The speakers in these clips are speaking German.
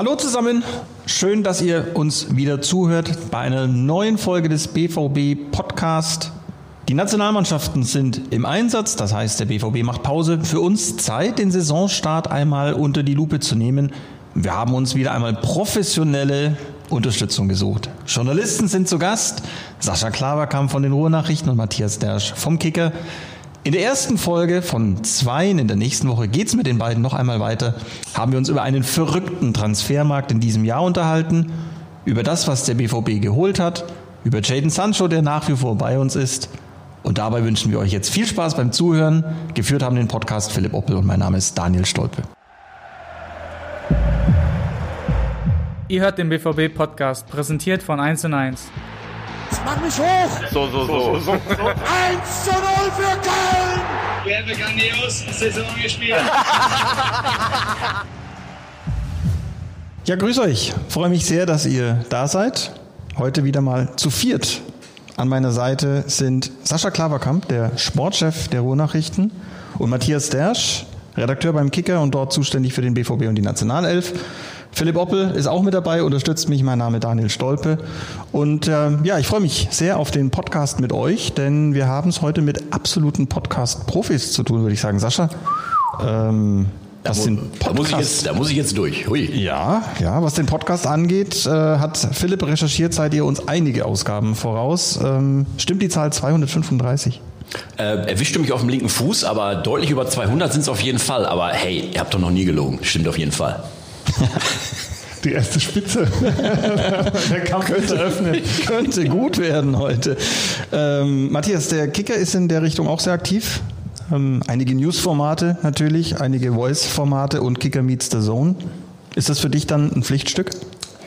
Hallo zusammen, schön, dass ihr uns wieder zuhört bei einer neuen Folge des BVB Podcast. Die Nationalmannschaften sind im Einsatz, das heißt, der BVB macht Pause. Für uns Zeit, den Saisonstart einmal unter die Lupe zu nehmen. Wir haben uns wieder einmal professionelle Unterstützung gesucht. Journalisten sind zu Gast. Sascha Klaverkamp von den Ruhrnachrichten und Matthias Dersch vom Kicker. In der ersten Folge von zweien, in der nächsten Woche geht's mit den beiden noch einmal weiter, haben wir uns über einen verrückten Transfermarkt in diesem Jahr unterhalten, über das, was der BVB geholt hat, über Jaden Sancho, der nach wie vor bei uns ist. Und dabei wünschen wir euch jetzt viel Spaß beim Zuhören. Geführt haben den Podcast Philipp Oppel und mein Name ist Daniel Stolpe. Ihr hört den BVB-Podcast, präsentiert von 1 und 1. Mach mich hoch! So, so, so. so, so. 1 zu 0 für Köln! Wir haben grandios Saison gespielt. ja, grüß euch. Freue mich sehr, dass ihr da seid. Heute wieder mal zu viert. An meiner Seite sind Sascha Klaverkamp, der Sportchef der Ruhrnachrichten, und Matthias Dersch, Redakteur beim Kicker und dort zuständig für den BVB und die Nationalelf. Philipp Oppel ist auch mit dabei, unterstützt mich. Mein Name Daniel Stolpe. Und äh, ja, ich freue mich sehr auf den Podcast mit euch, denn wir haben es heute mit absoluten Podcast-Profis zu tun, würde ich sagen. Sascha, ähm, da, was den Podcast, da, muss ich jetzt, da muss ich jetzt durch. Hui. Ja, ja, was den Podcast angeht, äh, hat Philipp recherchiert, seid ihr uns einige Ausgaben voraus. Ähm, stimmt die Zahl 235? Äh, erwischte mich auf dem linken Fuß, aber deutlich über 200 sind es auf jeden Fall. Aber hey, ihr habt doch noch nie gelogen. Stimmt auf jeden Fall. Die erste Spitze. der Kampf könnte, eröffnet. Könnte gut werden heute. Ähm, Matthias, der Kicker ist in der Richtung auch sehr aktiv. Ähm, einige News-Formate natürlich, einige Voice-Formate und Kicker Meets the Zone. Ist das für dich dann ein Pflichtstück?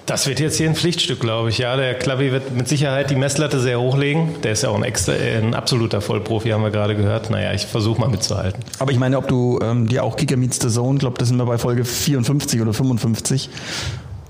Das wird jetzt hier ein Pflichtstück, glaube ich. Ja, der Klavi wird mit Sicherheit die Messlatte sehr hochlegen. Der ist ja auch ein, extra, ein absoluter Vollprofi, haben wir gerade gehört. Naja, ich versuche mal mitzuhalten. Aber ich meine, ob du ähm, dir auch Kicker Meets the Zone, glaube das sind wir bei Folge 54 oder 55,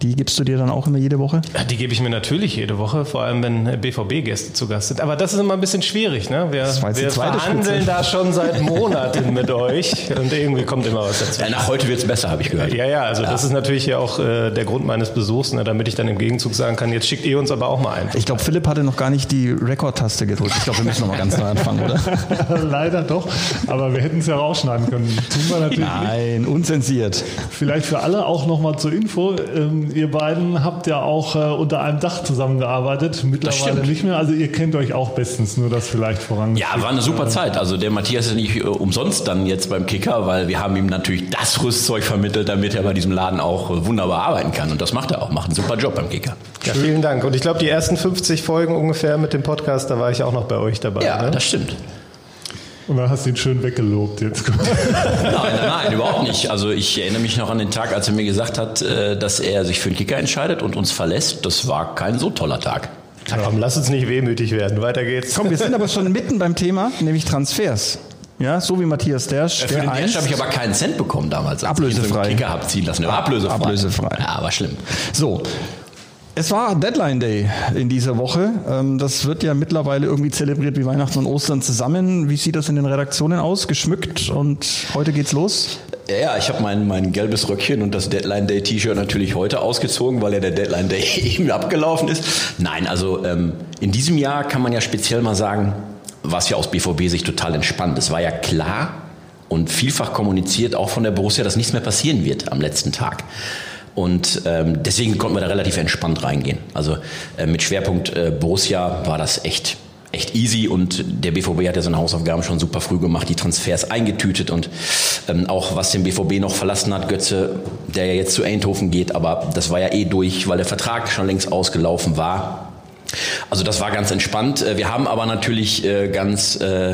die gibst du dir dann auch immer jede Woche? Ja, die gebe ich mir natürlich jede Woche, vor allem wenn BVB-Gäste zu Gast sind. Aber das ist immer ein bisschen schwierig. Ne? Wir, wir verhandeln Spitze. da schon seit Monaten mit euch und irgendwie kommt immer was dazu. Ja, nach heute wird es besser, habe ich gehört. Ja, ja, also ja. das ist natürlich ja auch äh, der Grund meines Besuchs, ne, damit ich dann im Gegenzug sagen kann, jetzt schickt ihr uns aber auch mal ein. Ich glaube, Philipp hatte noch gar nicht die Rekordtaste gedrückt. Ich glaube, wir müssen noch mal ganz neu anfangen, oder? Leider doch, aber wir hätten es ja rausschneiden können. Tun wir natürlich Nein, unzensiert. Vielleicht für alle auch noch mal zur Info. Ähm, ihr beiden habt ja auch äh, unter einem Dach zusammengearbeitet, mittlerweile nicht mehr. Also ihr kennt euch auch bestens, nur das vielleicht voran. Ja, war eine super Zeit. Also der Matthias ist nicht äh, umsonst dann jetzt beim Kicker, weil wir haben ihm natürlich das Rüstzeug vermittelt, damit er bei diesem Laden auch äh, wunderbar arbeiten kann. Und das macht er auch, macht einen super Job beim Kicker. Ja, vielen Dank. Und ich glaube, die ersten 50 Folgen ungefähr mit dem Podcast, da war ich auch noch bei euch dabei. Ja, ne? das stimmt. Und dann hast du ihn schön weggelobt jetzt. nein, nein, nein, überhaupt nicht. Also ich erinnere mich noch an den Tag, als er mir gesagt hat, äh, dass er sich für den Kicker entscheidet und uns verlässt. Das war kein so toller Tag. Ja, komm, lass uns nicht wehmütig werden. Weiter geht's. Komm, wir sind aber schon mitten beim Thema, nämlich Transfers. Ja, so wie Matthias Dersch. Für den Dersch habe ich aber keinen Cent bekommen damals. Als ablösefrei. Ich den Kicker habe ziehen lassen. Ablösefrei. Ablösefrei. Ja, aber schlimm. So, es war Deadline Day in dieser Woche. Ähm, das wird ja mittlerweile irgendwie zelebriert wie Weihnachten und Ostern zusammen. Wie sieht das in den Redaktionen aus? Geschmückt und heute geht's los? Ja, ich habe mein, mein gelbes Röckchen und das Deadline Day T-Shirt natürlich heute ausgezogen, weil ja der Deadline Day eben abgelaufen ist. Nein, also ähm, in diesem Jahr kann man ja speziell mal sagen, was ja aus BVB sich total entspannt. Es war ja klar und vielfach kommuniziert, auch von der Borussia, dass nichts mehr passieren wird am letzten Tag. Und ähm, deswegen konnten wir da relativ entspannt reingehen. Also äh, mit Schwerpunkt äh, Borussia war das echt echt easy und der BVB hat ja seine Hausaufgaben schon super früh gemacht, die Transfers eingetütet und ähm, auch was den BVB noch verlassen hat, Götze, der ja jetzt zu Eindhoven geht, aber das war ja eh durch, weil der Vertrag schon längst ausgelaufen war. Also das war ganz entspannt. Äh, wir haben aber natürlich äh, ganz äh,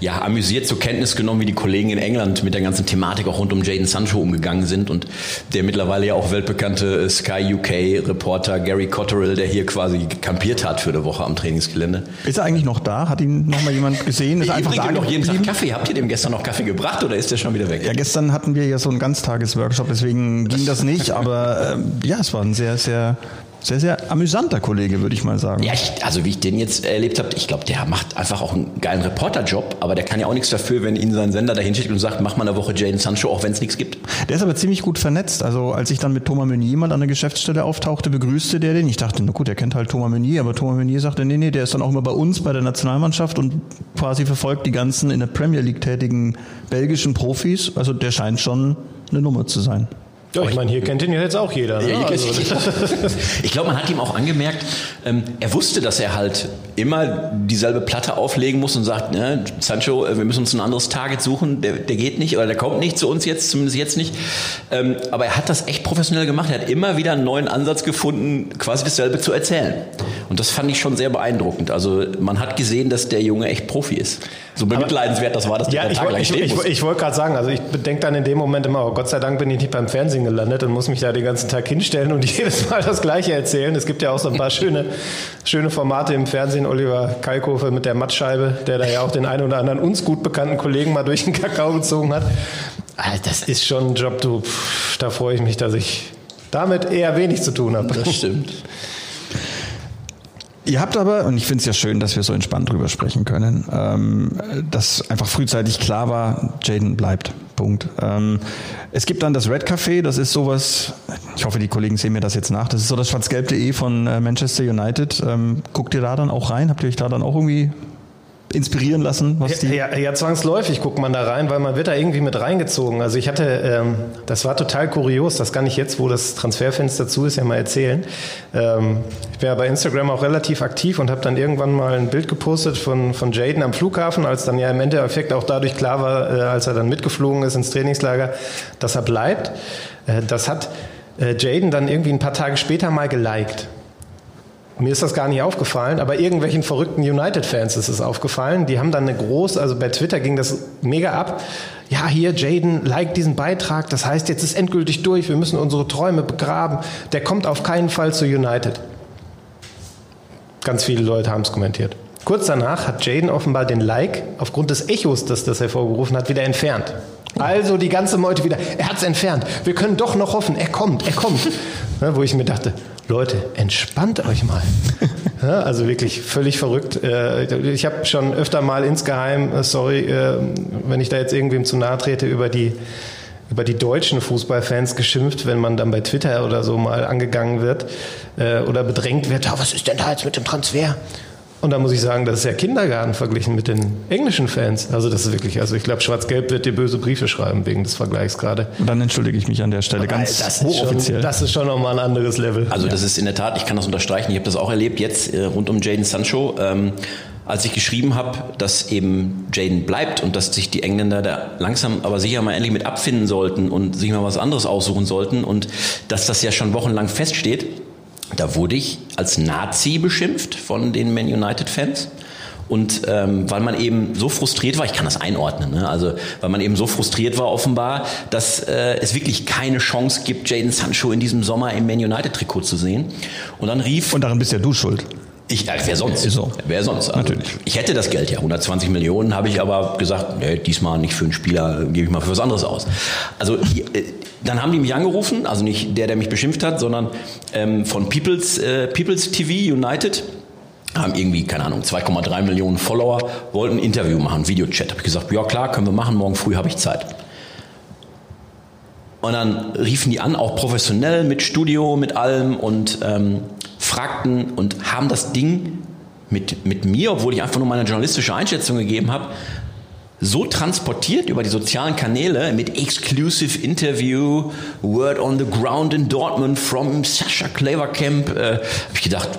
ja, amüsiert zur Kenntnis genommen, wie die Kollegen in England mit der ganzen Thematik auch rund um Jaden Sancho umgegangen sind und der mittlerweile ja auch weltbekannte Sky UK Reporter Gary Cotterill, der hier quasi kampiert hat für eine Woche am Trainingsgelände. Ist er eigentlich noch da? Hat ihn noch mal jemand gesehen? Ist er einfach da noch jeden Tag Kaffee. Habt ihr dem gestern noch Kaffee gebracht oder ist der schon wieder weg? Ja, gestern hatten wir ja so einen Ganztagesworkshop, deswegen ging das nicht. Aber äh, ja, es war ein sehr, sehr sehr, sehr amüsanter Kollege, würde ich mal sagen. Ja, ich, also wie ich den jetzt erlebt habe, ich glaube, der macht einfach auch einen geilen Reporterjob, aber der kann ja auch nichts dafür, wenn ihn sein Sender dahin schickt und sagt, mach mal eine Woche Jaden Sancho, auch wenn es nichts gibt. Der ist aber ziemlich gut vernetzt. Also als ich dann mit Thomas Meunier jemand an der Geschäftsstelle auftauchte, begrüßte der den. Ich dachte, na gut, der kennt halt Thomas Meunier, aber Thomas Meunier sagte, nee, nee, der ist dann auch immer bei uns, bei der Nationalmannschaft und quasi verfolgt die ganzen in der Premier League tätigen belgischen Profis. Also der scheint schon eine Nummer zu sein. Ja, ich meine, hier kennt ihn ja jetzt auch jeder. Ne? Also, ich glaube, man hat ihm auch angemerkt, ähm, er wusste, dass er halt immer dieselbe Platte auflegen muss und sagt, ne, Sancho, äh, wir müssen uns ein anderes Target suchen, der, der geht nicht oder der kommt nicht zu uns jetzt, zumindest jetzt nicht. Ähm, aber er hat das echt professionell gemacht. Er hat immer wieder einen neuen Ansatz gefunden, quasi dasselbe zu erzählen. Und das fand ich schon sehr beeindruckend. Also man hat gesehen, dass der Junge echt Profi ist. So bemitleidenswert das war, dass der ja, Tag ich, lang ich, ich, muss. ich wollte gerade sagen, also ich bedenke dann in dem Moment immer, oh Gott sei Dank bin ich nicht beim Fernsehen gelandet und muss mich da den ganzen Tag hinstellen und jedes Mal das Gleiche erzählen. Es gibt ja auch so ein paar schöne, schöne Formate im Fernsehen. Oliver Kalkofe mit der Mattscheibe, der da ja auch den einen oder anderen uns gut bekannten Kollegen mal durch den Kakao gezogen hat. Das ist schon ein Job, du, da freue ich mich, dass ich damit eher wenig zu tun habe. Das stimmt. Ihr habt aber, und ich finde es ja schön, dass wir so entspannt drüber sprechen können, ähm, dass einfach frühzeitig klar war, Jaden bleibt. Punkt. Ähm, es gibt dann das Red Café, das ist sowas, ich hoffe, die Kollegen sehen mir das jetzt nach, das ist so das schwarzgelb.de von äh, Manchester United. Ähm, guckt ihr da dann auch rein? Habt ihr euch da dann auch irgendwie inspirieren lassen? Was die ja, ja, zwangsläufig guckt man da rein, weil man wird da irgendwie mit reingezogen. Also ich hatte, ähm, das war total kurios, das kann ich jetzt, wo das Transferfenster zu ist, ja mal erzählen. Ähm, ich bin ja bei Instagram auch relativ aktiv und habe dann irgendwann mal ein Bild gepostet von, von Jaden am Flughafen, als dann ja im Endeffekt auch dadurch klar war, äh, als er dann mitgeflogen ist ins Trainingslager, dass er bleibt. Äh, das hat äh, Jaden dann irgendwie ein paar Tage später mal geliked. Mir ist das gar nicht aufgefallen, aber irgendwelchen verrückten United-Fans ist es aufgefallen. Die haben dann eine große, also bei Twitter ging das mega ab. Ja, hier, Jaden, like diesen Beitrag. Das heißt, jetzt ist endgültig durch. Wir müssen unsere Träume begraben. Der kommt auf keinen Fall zu United. Ganz viele Leute haben es kommentiert. Kurz danach hat Jaden offenbar den Like aufgrund des Echos, das das hervorgerufen hat, wieder entfernt. Also die ganze Meute wieder, er hat es entfernt. Wir können doch noch hoffen, er kommt, er kommt. Ja, wo ich mir dachte, Leute, entspannt euch mal. Ja, also wirklich völlig verrückt. Äh, ich habe schon öfter mal insgeheim, äh, sorry, äh, wenn ich da jetzt irgendwem zu nahe trete, über die, über die deutschen Fußballfans geschimpft, wenn man dann bei Twitter oder so mal angegangen wird oder bedrängt wird, was ist denn da jetzt mit dem Transfer? Und da muss ich sagen, das ist ja Kindergarten verglichen mit den englischen Fans. Also das ist wirklich, also ich glaube, Schwarz-Gelb wird dir böse Briefe schreiben wegen des Vergleichs gerade. Und dann entschuldige ich mich an der Stelle ganz das hochoffiziell. Schon, das ist schon nochmal ein anderes Level. Also das ist in der Tat, ich kann das unterstreichen, ich habe das auch erlebt jetzt äh, rund um Jaden Sancho. Ähm, als ich geschrieben habe, dass eben Jaden bleibt und dass sich die Engländer da langsam aber sicher mal endlich mit abfinden sollten und sich mal was anderes aussuchen sollten und dass das ja schon wochenlang feststeht, da wurde ich als Nazi beschimpft von den Man United-Fans. Und ähm, weil man eben so frustriert war, ich kann das einordnen, ne? also weil man eben so frustriert war offenbar, dass äh, es wirklich keine Chance gibt, Jaden Sancho in diesem Sommer im Man United Trikot zu sehen. Und dann rief und daran bist ja du schuld. Ich, äh, wer sonst? So. Wer sonst? Also, Natürlich. Ich hätte das Geld ja, 120 Millionen, habe ich aber gesagt, nee, diesmal nicht für einen Spieler, gebe ich mal für was anderes aus. Also äh, dann haben die mich angerufen, also nicht der, der mich beschimpft hat, sondern ähm, von People's, äh, People's TV United haben irgendwie, keine Ahnung, 2,3 Millionen Follower, wollten ein Interview machen, Videochat. Habe ich gesagt, ja klar, können wir machen, morgen früh habe ich Zeit. Und dann riefen die an, auch professionell mit Studio, mit allem und ähm, fragten und haben das Ding mit, mit mir, obwohl ich einfach nur meine journalistische Einschätzung gegeben habe, so transportiert über die sozialen Kanäle mit Exclusive Interview, Word on the Ground in Dortmund from Sascha Clevercamp, äh, habe ich gedacht,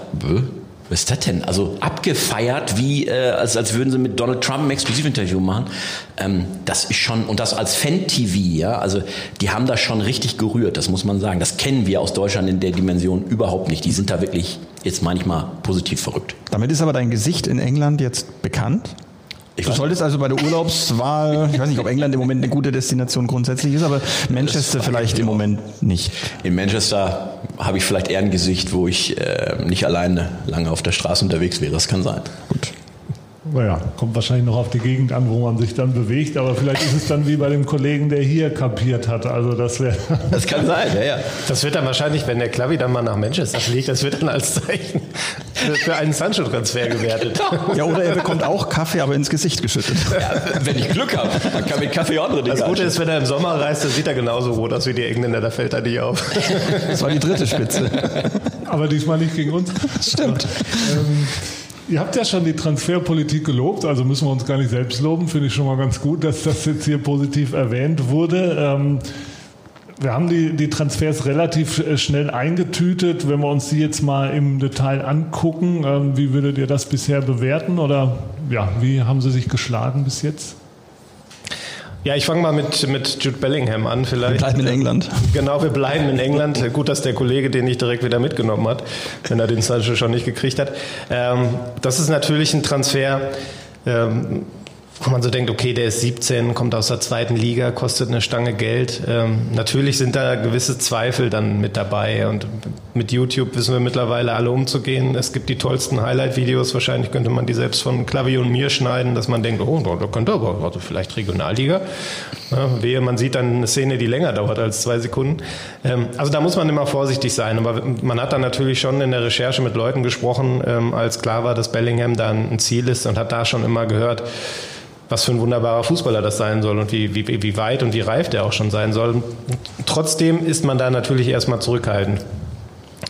was ist das denn? Also abgefeiert, wie äh, als, als würden sie mit Donald Trump ein Exklusivinterview machen. Ähm, das ist schon, und das als Fan-TV, ja, also die haben das schon richtig gerührt, das muss man sagen. Das kennen wir aus Deutschland in der Dimension überhaupt nicht. Die sind da wirklich, jetzt manchmal positiv verrückt. Damit ist aber dein Gesicht in England jetzt bekannt? Ich du solltest also bei der Urlaubswahl, ich weiß nicht, ob England im Moment eine gute Destination grundsätzlich ist, aber Manchester vielleicht im Moment nicht. In Manchester habe ich vielleicht eher ein Gesicht, wo ich äh, nicht alleine lange auf der Straße unterwegs wäre. Das kann sein. Gut. Naja, kommt wahrscheinlich noch auf die Gegend an, wo man sich dann bewegt, aber vielleicht ist es dann wie bei dem Kollegen, der hier kapiert hat. Also das wäre. Das kann sein, ja, ja. Das wird dann wahrscheinlich, wenn der Klavi dann mal nach Manchester fliegt, das wird dann als Zeichen für einen Sancho-Transfer gewertet. Ja, oder er bekommt auch Kaffee, aber ins Gesicht geschüttet. ja wenn ich Glück habe, dann kann mit Kaffee andere Dinge Das Gute ist, wenn er im Sommer reist, dann sieht er genauso rot aus wie die Engländer, da fällt er nicht auf. Das war die dritte Spitze. Aber diesmal nicht gegen uns. Stimmt. Ähm, Ihr habt ja schon die Transferpolitik gelobt, also müssen wir uns gar nicht selbst loben. Finde ich schon mal ganz gut, dass das jetzt hier positiv erwähnt wurde. Ähm, wir haben die, die Transfers relativ äh, schnell eingetütet. Wenn wir uns die jetzt mal im Detail angucken, ähm, wie würdet ihr das bisher bewerten oder ja, wie haben sie sich geschlagen bis jetzt? Ja, ich fange mal mit, mit Jude Bellingham an vielleicht. Wir bleiben in England. Genau, wir bleiben in England. Gut, dass der Kollege den nicht direkt wieder mitgenommen hat, wenn er den Sancho schon nicht gekriegt hat. Ähm, das ist natürlich ein Transfer, ähm, wo man so denkt, okay, der ist 17, kommt aus der zweiten Liga, kostet eine Stange Geld. Ähm, natürlich sind da gewisse Zweifel dann mit dabei und mit YouTube wissen wir mittlerweile alle umzugehen. Es gibt die tollsten Highlight-Videos, wahrscheinlich könnte man die selbst von Klavi und mir schneiden, dass man denkt, oh, da könnte aber also vielleicht Regionalliga. Ja, wehe, man sieht dann eine Szene, die länger dauert als zwei Sekunden. Ähm, also da muss man immer vorsichtig sein, aber man hat dann natürlich schon in der Recherche mit Leuten gesprochen, ähm, als klar war, dass Bellingham da ein Ziel ist und hat da schon immer gehört, was für ein wunderbarer Fußballer das sein soll und wie, wie, wie weit und wie reif der auch schon sein soll. Trotzdem ist man da natürlich erstmal zurückhaltend.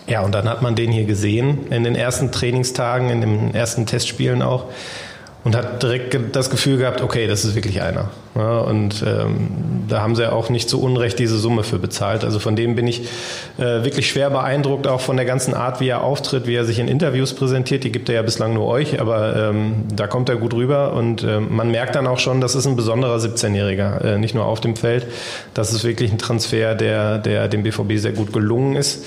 Ja, und dann hat man den hier gesehen in den ersten Trainingstagen, in den ersten Testspielen auch und hat direkt das Gefühl gehabt, okay, das ist wirklich einer. Ja, und ähm, da haben sie auch nicht zu Unrecht diese Summe für bezahlt. Also von dem bin ich äh, wirklich schwer beeindruckt, auch von der ganzen Art, wie er auftritt, wie er sich in Interviews präsentiert. Die gibt er ja bislang nur euch, aber ähm, da kommt er gut rüber und äh, man merkt dann auch schon, das ist ein besonderer 17-Jähriger, äh, nicht nur auf dem Feld. Das ist wirklich ein Transfer, der, der dem BVB sehr gut gelungen ist.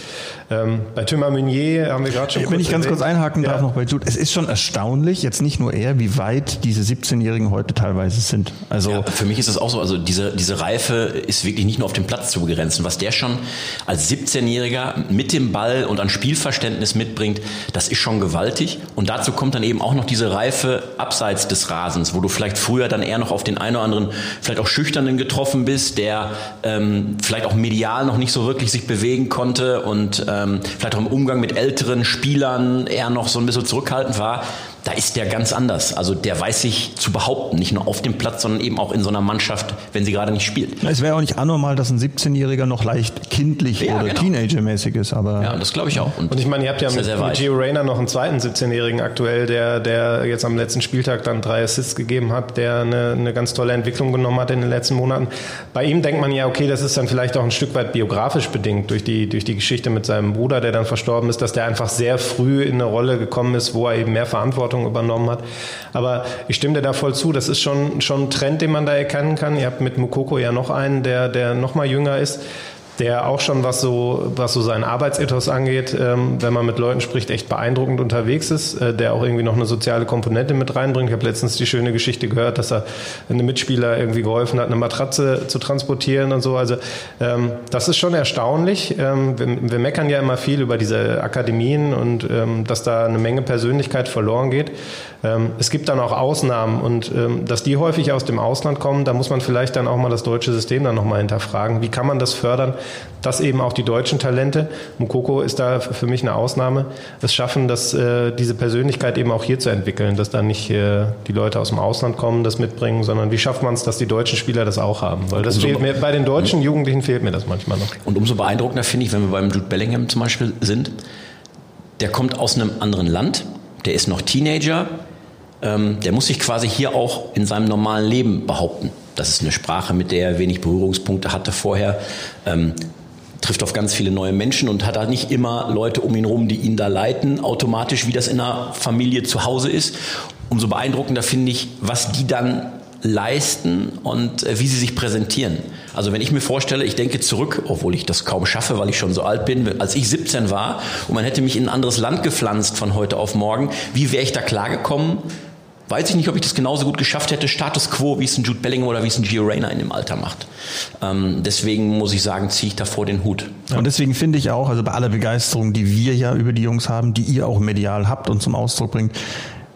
Ähm, bei Thomas Meunier haben wir gerade schon Wenn ich ganz erwähnt. kurz einhaken darf ja. noch bei Jude, es ist schon erstaunlich, jetzt nicht nur er, wie weit diese 17-Jährigen heute teilweise sind. Also ja, für mich ist es auch so, also diese, diese Reife ist wirklich nicht nur auf den Platz zu begrenzen. Was der schon als 17-Jähriger mit dem Ball und an Spielverständnis mitbringt, das ist schon gewaltig. Und dazu kommt dann eben auch noch diese Reife abseits des Rasens, wo du vielleicht früher dann eher noch auf den einen oder anderen, vielleicht auch Schüchternen getroffen bist, der ähm, vielleicht auch medial noch nicht so wirklich sich bewegen konnte und ähm, vielleicht auch im Umgang mit älteren Spielern eher noch so ein bisschen zurückhaltend war da ist der ganz anders. Also der weiß sich zu behaupten, nicht nur auf dem Platz, sondern eben auch in so einer Mannschaft, wenn sie gerade nicht spielt. Es wäre auch nicht anormal, dass ein 17-Jähriger noch leicht kindlich ja, oder genau. Teenager-mäßig ist. Aber ja, das glaube ich auch. Und, und, ich meine, ihr habt ja mit, mit Gio Reyna noch einen zweiten 17-Jährigen aktuell, der, der jetzt am letzten Spieltag dann drei Assists gegeben hat, der eine, eine ganz tolle Entwicklung genommen hat in den letzten Monaten. Bei ihm denkt man ja, okay, das ist dann vielleicht auch ein Stück weit biografisch bedingt durch die, durch die Geschichte mit seinem Bruder, der dann verstorben ist, dass der einfach sehr früh in eine Rolle gekommen ist, wo er eben mehr Verantwortung Verantwortung übernommen hat. Aber ich stimme dir da voll zu. Das ist schon, schon ein Trend, den man da erkennen kann. Ihr habt mit Mukoko ja noch einen, der, der noch mal jünger ist der auch schon, was so, was so seinen Arbeitsethos angeht, ähm, wenn man mit Leuten spricht, echt beeindruckend unterwegs ist, äh, der auch irgendwie noch eine soziale Komponente mit reinbringt. Ich habe letztens die schöne Geschichte gehört, dass er einem Mitspieler irgendwie geholfen hat, eine Matratze zu transportieren und so. Also ähm, das ist schon erstaunlich. Ähm, wir, wir, meckern ja immer viel über diese Akademien und ähm, dass da eine Menge Persönlichkeit verloren geht. Ähm, es gibt dann auch Ausnahmen und ähm, dass die häufig aus dem Ausland kommen, da muss man vielleicht dann auch mal das deutsche System dann nochmal hinterfragen. Wie kann man das fördern? Dass eben auch die deutschen Talente, Mukoko ist da für mich eine Ausnahme, es schaffen, dass äh, diese Persönlichkeit eben auch hier zu entwickeln, dass dann nicht äh, die Leute aus dem Ausland kommen, das mitbringen, sondern wie schafft man es, dass die deutschen Spieler das auch haben? Weil das fehlt mir, bei den deutschen. Jugendlichen fehlt mir das manchmal noch. Und umso beeindruckender finde ich, wenn wir beim Jude Bellingham zum Beispiel sind, der kommt aus einem anderen Land, der ist noch Teenager, ähm, der muss sich quasi hier auch in seinem normalen Leben behaupten. Das ist eine Sprache, mit der er wenig Berührungspunkte hatte vorher. Ähm, trifft auf ganz viele neue Menschen und hat da nicht immer Leute um ihn rum, die ihn da leiten, automatisch, wie das in einer Familie zu Hause ist. Umso beeindruckender finde ich, was die dann leisten und äh, wie sie sich präsentieren. Also wenn ich mir vorstelle, ich denke zurück, obwohl ich das kaum schaffe, weil ich schon so alt bin, als ich 17 war und man hätte mich in ein anderes Land gepflanzt von heute auf morgen, wie wäre ich da klargekommen? Weiß ich nicht, ob ich das genauso gut geschafft hätte, Status Quo, wie es ein Jude Bellingham oder wie es ein Gio Reyna in dem Alter macht. Ähm, deswegen muss ich sagen, ziehe ich davor den Hut. Ja. Und deswegen finde ich auch, also bei aller Begeisterung, die wir ja über die Jungs haben, die ihr auch medial habt und zum Ausdruck bringt,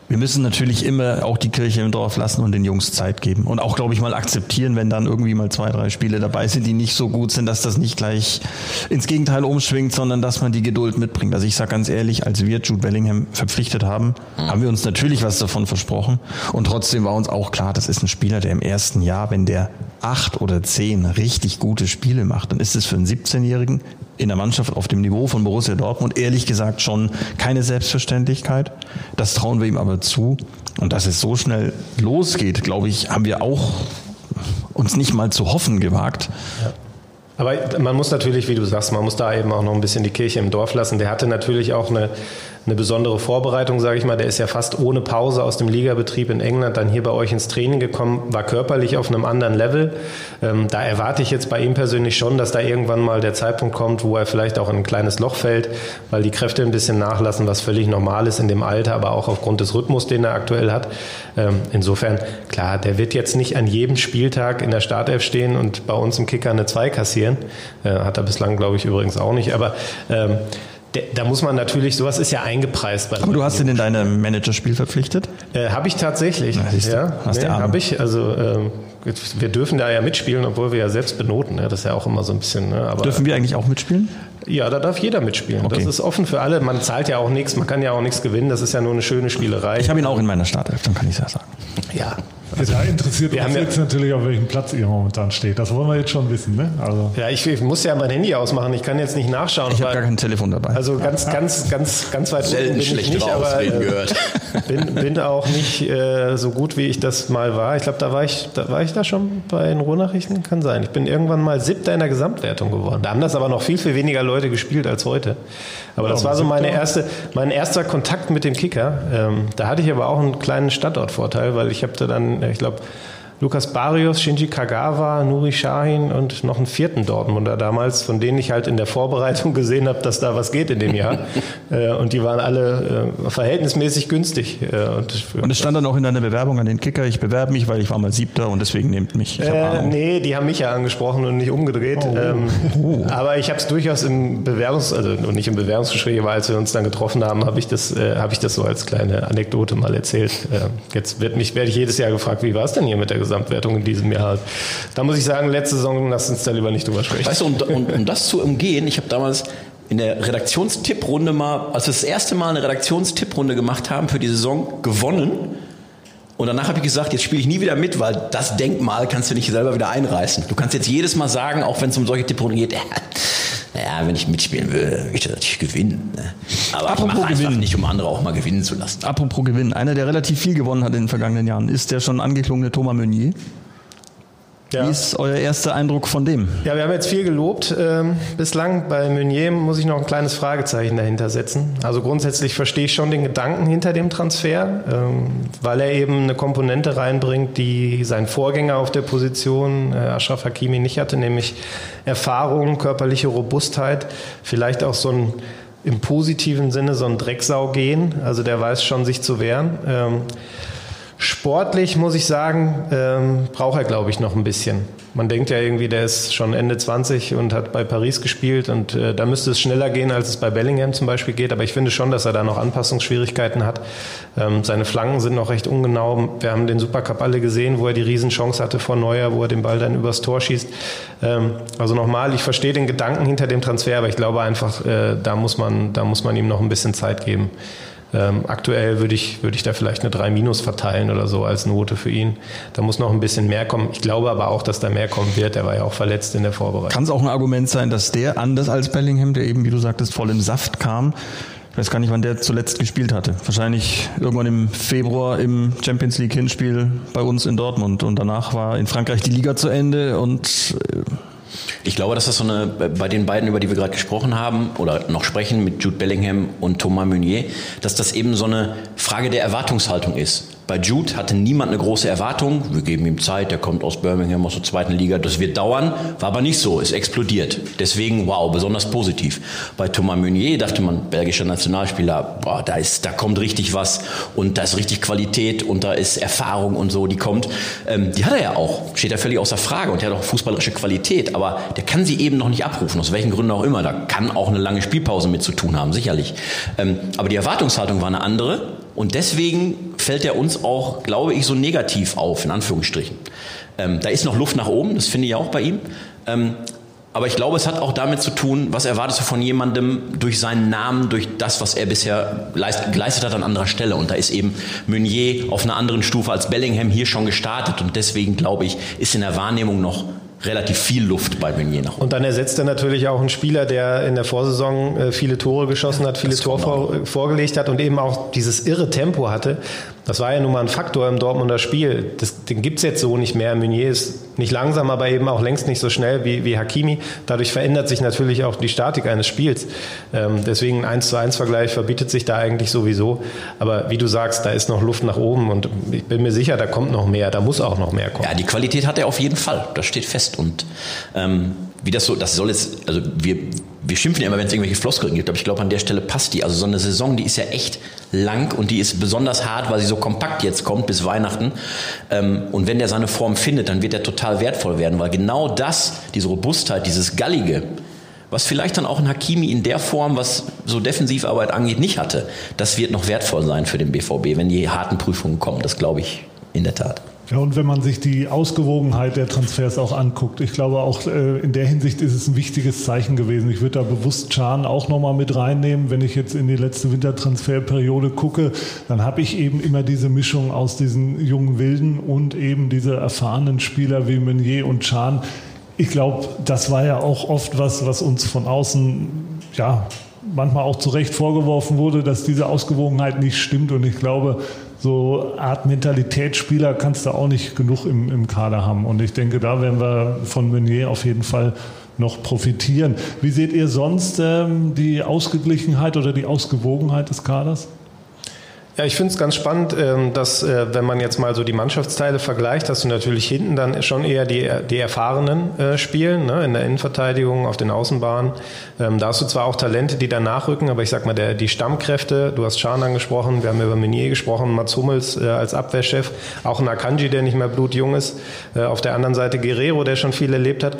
wir müssen natürlich immer auch die Kirche im Dorf lassen und den Jungs Zeit geben. Und auch, glaube ich, mal akzeptieren, wenn dann irgendwie mal zwei, drei Spiele dabei sind, die nicht so gut sind, dass das nicht gleich ins Gegenteil umschwingt, sondern dass man die Geduld mitbringt. Also ich sage ganz ehrlich, als wir Jude Bellingham verpflichtet haben, mhm. haben wir uns natürlich was davon versprochen. Und trotzdem war uns auch klar, das ist ein Spieler, der im ersten Jahr, wenn der acht oder zehn richtig gute Spiele macht, dann ist es für einen 17-Jährigen in der Mannschaft auf dem Niveau von Borussia Dortmund ehrlich gesagt schon keine Selbstverständlichkeit. Das trauen wir ihm aber zu. Und dass es so schnell losgeht, glaube ich, haben wir auch uns nicht mal zu hoffen gewagt. Ja. Aber man muss natürlich, wie du sagst, man muss da eben auch noch ein bisschen die Kirche im Dorf lassen. Der hatte natürlich auch eine eine besondere Vorbereitung, sage ich mal. Der ist ja fast ohne Pause aus dem Ligabetrieb in England dann hier bei euch ins Training gekommen, war körperlich auf einem anderen Level. Ähm, da erwarte ich jetzt bei ihm persönlich schon, dass da irgendwann mal der Zeitpunkt kommt, wo er vielleicht auch in ein kleines Loch fällt, weil die Kräfte ein bisschen nachlassen, was völlig normal ist in dem Alter, aber auch aufgrund des Rhythmus, den er aktuell hat. Ähm, insofern, klar, der wird jetzt nicht an jedem Spieltag in der Startelf stehen und bei uns im Kicker eine 2 kassieren. Äh, hat er bislang, glaube ich, übrigens auch nicht. Aber ähm, da muss man natürlich, sowas ist ja eingepreist. Bei Aber du hast ihn in deinem Managerspiel verpflichtet? Äh, habe ich tatsächlich. Na, ja, hast nee, habe ich. Also ähm, wir dürfen da ja mitspielen, obwohl wir ja selbst benoten. Ja, das ist ja auch immer so ein bisschen. Ne? Aber, dürfen wir eigentlich auch mitspielen? Ja, da darf jeder mitspielen. Okay. Das ist offen für alle. Man zahlt ja auch nichts, man kann ja auch nichts gewinnen. Das ist ja nur eine schöne Spielerei. Ich habe ihn auch in meiner Startelf, dann kann ich es ja sagen. Ja, also, da interessiert uns jetzt natürlich, auf welchem Platz ihr momentan steht. Das wollen wir jetzt schon wissen. Ne? Also. Ja, ich, ich, muss ja mein Handy ausmachen. Ich kann jetzt nicht nachschauen. Ich habe gar kein Telefon dabei. Also ganz, ganz, ganz, ganz weit Selten bin ich nicht, aber äh, gehört. Bin, bin auch nicht äh, so gut, wie ich das mal war. Ich glaube, da war ich, da war ich da schon bei den Ruhrnachrichten. Kann sein. Ich bin irgendwann mal Siebter in der Gesamtwertung geworden. Da haben das aber noch viel, viel weniger Leute gespielt als heute. Aber das war so meine erste, mein erster Kontakt mit dem Kicker. Ähm, da hatte ich aber auch einen kleinen Standortvorteil, weil ich habe da dann, ich glaube, Lukas Barrios, Shinji Kagawa, Nuri Shahin und noch einen vierten Dortmunder damals, von denen ich halt in der Vorbereitung gesehen habe, dass da was geht in dem Jahr. Äh, und die waren alle äh, verhältnismäßig günstig. Äh, und, und, es stand dann auch in deiner Bewerbung an den Kicker, ich bewerbe mich, weil ich war mal Siebter und deswegen nehmt mich. Ich äh, nee, die haben mich ja angesprochen und nicht umgedreht. Oh. Ähm, oh. Aber ich habe es durchaus im Bewerbungs-, also nicht im Bewerbungsgespräch, aber als wir uns dann getroffen haben, habe ich, das, äh, hab ich das so als kleine Anekdote mal erzählt. Äh, jetzt wird mich, werde ich jedes Jahr gefragt, wie war es denn hier mit der Gesamtwertung in diesem Jahr. Da muss ich sagen, letzte Saison, lass uns da lieber nicht drüber sprechen. Weißt du, um, um, um das zu umgehen, ich habe damals in der Redaktionstipprunde mal, als wir das erste Mal eine Redaktionstipprunde gemacht haben für die Saison, gewonnen. Und danach habe ich gesagt, jetzt spiele ich nie wieder mit, weil das Denkmal kannst du nicht selber wieder einreißen. Du kannst jetzt jedes Mal sagen, auch wenn es um solche Tipprunden geht, ja, wenn ich mitspielen will, will ich natürlich gewinnen. Ne? Aber Apropos ich mache einfach nicht, um andere auch mal gewinnen zu lassen. Apropos gewinnen, einer, der relativ viel gewonnen hat in den vergangenen Jahren, ist der schon angeklungene Thomas Meunier. Ja. Wie ist euer erster Eindruck von dem? Ja, wir haben jetzt viel gelobt. Ähm, bislang bei Meunier muss ich noch ein kleines Fragezeichen dahinter setzen. Also grundsätzlich verstehe ich schon den Gedanken hinter dem Transfer, ähm, weil er eben eine Komponente reinbringt, die sein Vorgänger auf der Position, äh, Ashraf Hakimi, nicht hatte, nämlich Erfahrung, körperliche Robustheit, vielleicht auch so ein im positiven Sinne so ein Drecksau gehen. Also der weiß schon, sich zu wehren. Ähm, Sportlich muss ich sagen, ähm, braucht er, glaube ich, noch ein bisschen. Man denkt ja irgendwie, der ist schon Ende 20 und hat bei Paris gespielt und äh, da müsste es schneller gehen, als es bei Bellingham zum Beispiel geht. Aber ich finde schon, dass er da noch Anpassungsschwierigkeiten hat. Ähm, seine Flanken sind noch recht ungenau. Wir haben den Supercup alle gesehen, wo er die Riesenchance hatte vor Neuer, wo er den Ball dann übers Tor schießt. Ähm, also nochmal, ich verstehe den Gedanken hinter dem Transfer, aber ich glaube einfach, äh, da muss man, da muss man ihm noch ein bisschen Zeit geben. Ähm, aktuell würde ich, würde ich da vielleicht eine 3 Minus verteilen oder so als Note für ihn. Da muss noch ein bisschen mehr kommen. Ich glaube aber auch, dass da mehr kommen wird. Er war ja auch verletzt in der Vorbereitung. Kann es auch ein Argument sein, dass der anders als Bellingham, der eben, wie du sagtest, voll im Saft kam, ich weiß gar nicht, wann der zuletzt gespielt hatte. Wahrscheinlich irgendwann im Februar im Champions League Hinspiel bei uns in Dortmund. Und danach war in Frankreich die Liga zu Ende und äh, ich glaube, dass das so eine, bei den beiden, über die wir gerade gesprochen haben oder noch sprechen, mit Jude Bellingham und Thomas Meunier, dass das eben so eine Frage der Erwartungshaltung ist. Bei Jude hatte niemand eine große Erwartung. Wir geben ihm Zeit, der kommt aus Birmingham, aus der zweiten Liga. Das wird dauern. War aber nicht so. Es explodiert. Deswegen, wow, besonders positiv. Bei Thomas Meunier dachte man, belgischer Nationalspieler, boah, da ist, da kommt richtig was und da ist richtig Qualität und da ist Erfahrung und so, die kommt. Ähm, die hat er ja auch. Steht ja völlig außer Frage und der hat auch fußballerische Qualität. Aber der kann sie eben noch nicht abrufen. Aus welchen Gründen auch immer. Da kann auch eine lange Spielpause mit zu tun haben, sicherlich. Ähm, aber die Erwartungshaltung war eine andere. Und deswegen fällt er uns auch, glaube ich, so negativ auf, in Anführungsstrichen. Ähm, da ist noch Luft nach oben, das finde ich auch bei ihm. Ähm, aber ich glaube, es hat auch damit zu tun, was erwartest du von jemandem durch seinen Namen, durch das, was er bisher leist, geleistet hat an anderer Stelle. Und da ist eben Meunier auf einer anderen Stufe als Bellingham hier schon gestartet. Und deswegen, glaube ich, ist in der Wahrnehmung noch relativ viel Luft bei Meunier nach oben. Und dann ersetzt er natürlich auch einen Spieler, der in der Vorsaison äh, viele Tore geschossen hat, viele Tore vor, vorgelegt hat und eben auch dieses irre Tempo hatte. Das war ja nun mal ein Faktor im Dortmunder Spiel. Das, den gibt's jetzt so nicht mehr. Meunier ist nicht langsam, aber eben auch längst nicht so schnell wie, wie Hakimi. Dadurch verändert sich natürlich auch die Statik eines Spiels. Ähm, deswegen ein 1 zu 1 Vergleich verbietet sich da eigentlich sowieso. Aber wie du sagst, da ist noch Luft nach oben und ich bin mir sicher, da kommt noch mehr. Da muss auch noch mehr kommen. Ja, die Qualität hat er auf jeden Fall. Das steht fest. Und ähm, wie das so, das soll jetzt, also wir, wir schimpfen ja immer, wenn es irgendwelche Floskeln gibt, aber ich glaube, an der Stelle passt die. Also so eine Saison, die ist ja echt lang und die ist besonders hart, weil sie so kompakt jetzt kommt bis Weihnachten. Ähm, und wenn der seine Form findet, dann wird er total wertvoll werden, weil genau das, diese Robustheit, dieses Gallige, was vielleicht dann auch ein Hakimi in der Form, was so Defensivarbeit angeht, nicht hatte, das wird noch wertvoll sein für den BVB, wenn die harten Prüfungen kommen. Das glaube ich in der Tat. Ja, und wenn man sich die Ausgewogenheit der Transfers auch anguckt, ich glaube auch äh, in der Hinsicht ist es ein wichtiges Zeichen gewesen. Ich würde da bewusst Chan auch nochmal mit reinnehmen. Wenn ich jetzt in die letzte Wintertransferperiode gucke, dann habe ich eben immer diese Mischung aus diesen jungen Wilden und eben diese erfahrenen Spieler wie Meunier und Chan. Ich glaube, das war ja auch oft was, was uns von außen, ja, manchmal auch zu Recht vorgeworfen wurde, dass diese Ausgewogenheit nicht stimmt. Und ich glaube, so Art Mentalitätsspieler kannst du auch nicht genug im, im Kader haben. Und ich denke, da werden wir von Meunier auf jeden Fall noch profitieren. Wie seht ihr sonst ähm, die Ausgeglichenheit oder die Ausgewogenheit des Kaders? Ja, ich finde es ganz spannend, ähm, dass äh, wenn man jetzt mal so die Mannschaftsteile vergleicht, dass du natürlich hinten dann schon eher die, die Erfahrenen äh, spielen, ne? in der Innenverteidigung, auf den Außenbahnen. Ähm, da hast du zwar auch Talente, die dann nachrücken, aber ich sag mal, der, die Stammkräfte, du hast Schan angesprochen, wir haben über Menier gesprochen, Mats Hummels äh, als Abwehrchef, auch ein Akanji, der nicht mehr blutjung ist, auf der anderen Seite Guerrero, der schon viel erlebt hat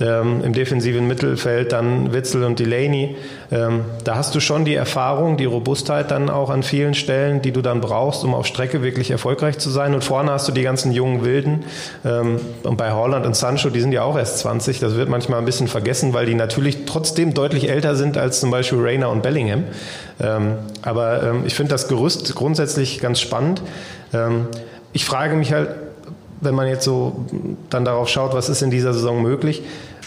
ähm, im defensiven Mittelfeld dann Witzel und Delaney. Ähm, da hast du schon die Erfahrung, die Robustheit dann auch an vielen Stellen, die du dann brauchst, um auf Strecke wirklich erfolgreich zu sein. Und vorne hast du die ganzen jungen Wilden. Ähm, und bei Holland und Sancho, die sind ja auch erst 20. Das wird manchmal ein bisschen vergessen, weil die natürlich trotzdem deutlich älter sind als zum Beispiel Rayner und Bellingham. Ähm, aber ähm, ich finde das Gerüst grundsätzlich ganz spannend. Ich frage mich halt, wenn man jetzt so dann darauf schaut, was ist in dieser Saison möglich,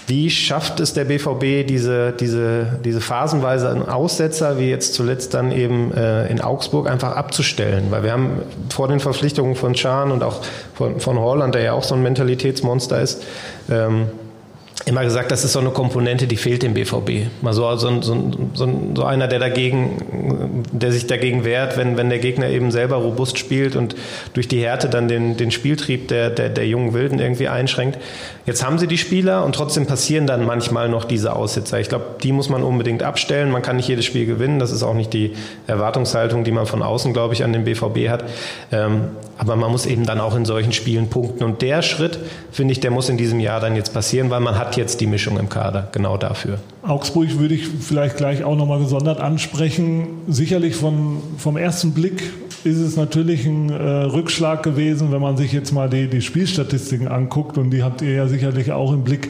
wie schafft es der BVB, diese, diese, diese phasenweise Aussetzer, wie jetzt zuletzt dann eben äh, in Augsburg, einfach abzustellen? Weil wir haben vor den Verpflichtungen von Chan und auch von, von Holland, der ja auch so ein Mentalitätsmonster ist, ähm, immer gesagt, das ist so eine Komponente, die fehlt dem BVB. Mal so, so, so, so, einer, der dagegen, der sich dagegen wehrt, wenn, wenn der Gegner eben selber robust spielt und durch die Härte dann den, den Spieltrieb der, der, der jungen Wilden irgendwie einschränkt. Jetzt haben sie die Spieler und trotzdem passieren dann manchmal noch diese Aussetzer. Ich glaube, die muss man unbedingt abstellen. Man kann nicht jedes Spiel gewinnen. Das ist auch nicht die Erwartungshaltung, die man von außen, glaube ich, an den BVB hat. Ähm, aber man muss eben dann auch in solchen Spielen punkten. Und der Schritt, finde ich, der muss in diesem Jahr dann jetzt passieren, weil man hat jetzt die Mischung im Kader genau dafür. Augsburg würde ich vielleicht gleich auch nochmal gesondert ansprechen. Sicherlich von, vom ersten Blick ist es natürlich ein äh, Rückschlag gewesen, wenn man sich jetzt mal die, die Spielstatistiken anguckt. Und die habt ihr ja sicherlich auch im Blick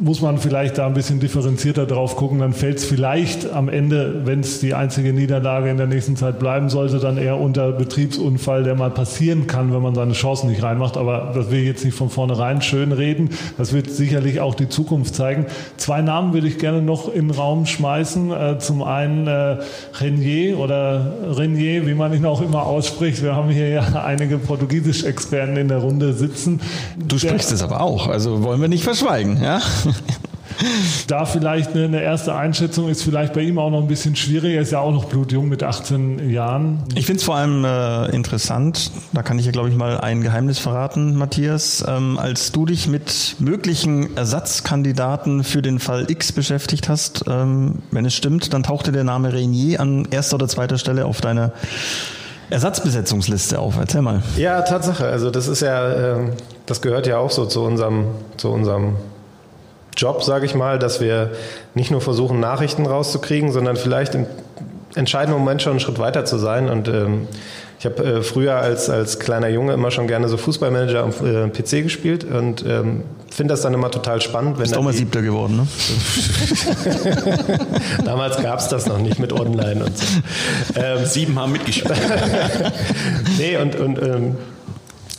muss man vielleicht da ein bisschen differenzierter drauf gucken. Dann fällt es vielleicht am Ende, wenn es die einzige Niederlage in der nächsten Zeit bleiben sollte, dann eher unter Betriebsunfall, der mal passieren kann, wenn man seine Chancen nicht reinmacht. Aber das will ich jetzt nicht von vornherein schön reden. Das wird sicherlich auch die Zukunft zeigen. Zwei Namen würde ich gerne noch in den Raum schmeißen. Äh, zum einen äh, Renier oder Renier, wie man ihn auch immer ausspricht. Wir haben hier ja einige Portugiesisch-Experten in der Runde sitzen. Du sprichst es aber auch, also wollen wir nicht verschweigen, ja? da vielleicht eine, eine, erste Einschätzung ist vielleicht bei ihm auch noch ein bisschen schwierig. Er ist ja auch noch blutjung mit 18 Jahren. Ich finde es vor allem äh, interessant, da kann ich ja glaube ich mal ein Geheimnis verraten, Matthias, ähm, als du dich mit möglichen Ersatzkandidaten für den Fall X beschäftigt hast, ähm, wenn es stimmt, dann tauchte der Name Renier an erster oder zweiter Stelle auf deiner Ersatzbesetzungsliste auf. Erzähl mal. Ja, Tatsache. Also das ist ja, äh, das gehört ja auch so zu unserem, zu unserem Job, sage ich mal, dass wir nicht nur versuchen, Nachrichten rauszukriegen, sondern vielleicht im entscheidenden Moment schon einen Schritt weiter zu sein. Und ähm, Ich habe äh, früher als, als kleiner Junge immer schon gerne so Fußballmanager am äh, PC gespielt und ähm, finde das dann immer total spannend. Wenn Bist auch mal Siebter geworden, ne? Damals gab es das noch nicht mit Online und so. Ähm, Sieben haben mitgespielt. nee, und, und ähm,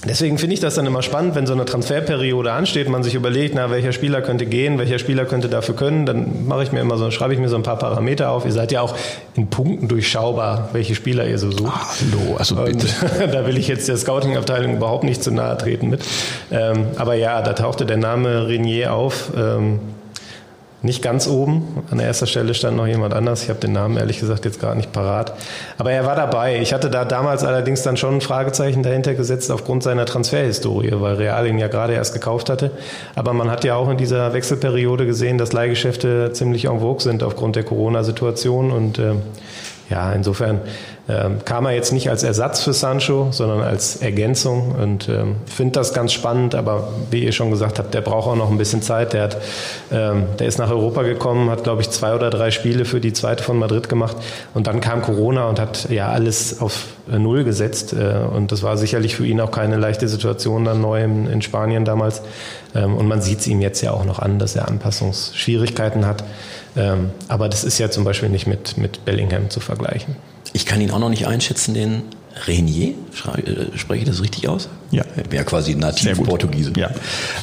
Deswegen finde ich das dann immer spannend, wenn so eine Transferperiode ansteht, man sich überlegt, na, welcher Spieler könnte gehen, welcher Spieler könnte dafür können, dann mache ich mir immer so, schreibe ich mir so ein paar Parameter auf. Ihr seid ja auch in Punkten durchschaubar, welche Spieler ihr so sucht. Hallo, also bitte. Und da will ich jetzt der Scouting-Abteilung überhaupt nicht zu nahe treten mit. Ähm, aber ja, da tauchte der Name Renier auf. Ähm, nicht ganz oben. An erster Stelle stand noch jemand anders. Ich habe den Namen ehrlich gesagt jetzt gerade nicht parat. Aber er war dabei. Ich hatte da damals allerdings dann schon ein Fragezeichen dahinter gesetzt aufgrund seiner Transferhistorie, weil Real ihn ja gerade erst gekauft hatte. Aber man hat ja auch in dieser Wechselperiode gesehen, dass Leihgeschäfte ziemlich en vogue sind aufgrund der Corona-Situation. Und äh, ja, insofern ähm, kam er jetzt nicht als Ersatz für Sancho, sondern als Ergänzung und ähm, finde das ganz spannend, aber wie ihr schon gesagt habt, der braucht auch noch ein bisschen Zeit. Der, hat, ähm, der ist nach Europa gekommen, hat glaube ich zwei oder drei Spiele für die zweite von Madrid gemacht und dann kam Corona und hat ja alles auf Null gesetzt äh, und das war sicherlich für ihn auch keine leichte Situation dann neu in, in Spanien damals ähm, und man sieht es ihm jetzt ja auch noch an, dass er Anpassungsschwierigkeiten hat. Ähm, aber das ist ja zum Beispiel nicht mit, mit Bellingham zu vergleichen. Ich kann ihn auch noch nicht einschätzen, den Renier, äh, spreche ich das richtig aus? Ja. Wäre quasi nativ Portugiese. Ja.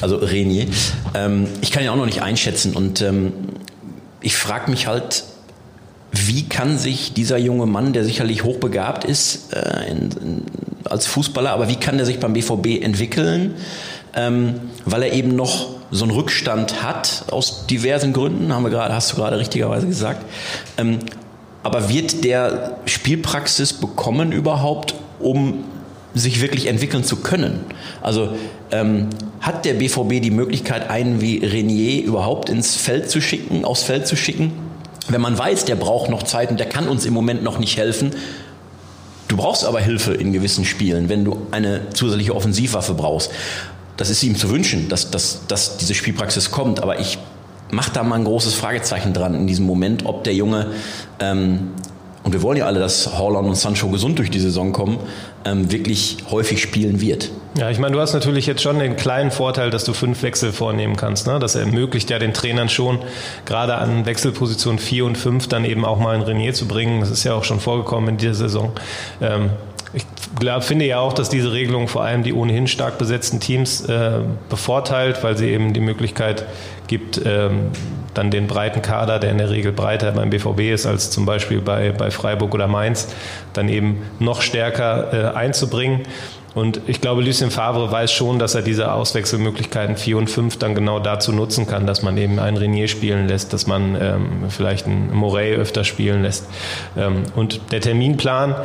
Also Renier. Ähm, ich kann ihn auch noch nicht einschätzen und ähm, ich frage mich halt, wie kann sich dieser junge Mann, der sicherlich hochbegabt ist äh, in, in, als Fußballer, aber wie kann der sich beim BVB entwickeln, ähm, weil er eben noch so einen Rückstand hat aus diversen Gründen, haben wir gerade, hast du gerade richtigerweise gesagt. Ähm, aber wird der Spielpraxis bekommen überhaupt, um sich wirklich entwickeln zu können? Also ähm, hat der BVB die Möglichkeit, einen wie Renier überhaupt ins Feld zu schicken, aufs Feld zu schicken? Wenn man weiß, der braucht noch Zeit und der kann uns im Moment noch nicht helfen, Du brauchst aber Hilfe in gewissen Spielen, wenn du eine zusätzliche Offensivwaffe brauchst. Das ist ihm zu wünschen, dass, dass, dass diese Spielpraxis kommt. Aber ich mache da mal ein großes Fragezeichen dran in diesem Moment, ob der Junge, ähm, und wir wollen ja alle, dass Holland und Sancho gesund durch die Saison kommen, ähm, wirklich häufig spielen wird. Ja, ich meine, du hast natürlich jetzt schon den kleinen Vorteil, dass du fünf Wechsel vornehmen kannst. Ne? Das ermöglicht ja den Trainern schon, gerade an Wechselposition vier und fünf dann eben auch mal ein Renier zu bringen. Das ist ja auch schon vorgekommen in dieser Saison. Ähm, ich glaub, finde ja auch, dass diese Regelung vor allem die ohnehin stark besetzten Teams äh, bevorteilt, weil sie eben die Möglichkeit gibt, ähm, dann den breiten Kader, der in der Regel breiter beim BVB ist als zum Beispiel bei, bei Freiburg oder Mainz, dann eben noch stärker äh, einzubringen. Und ich glaube, Lucien Favre weiß schon, dass er diese Auswechselmöglichkeiten 4 und 5 dann genau dazu nutzen kann, dass man eben einen Renier spielen lässt, dass man ähm, vielleicht einen Morey öfter spielen lässt. Ähm, und der Terminplan,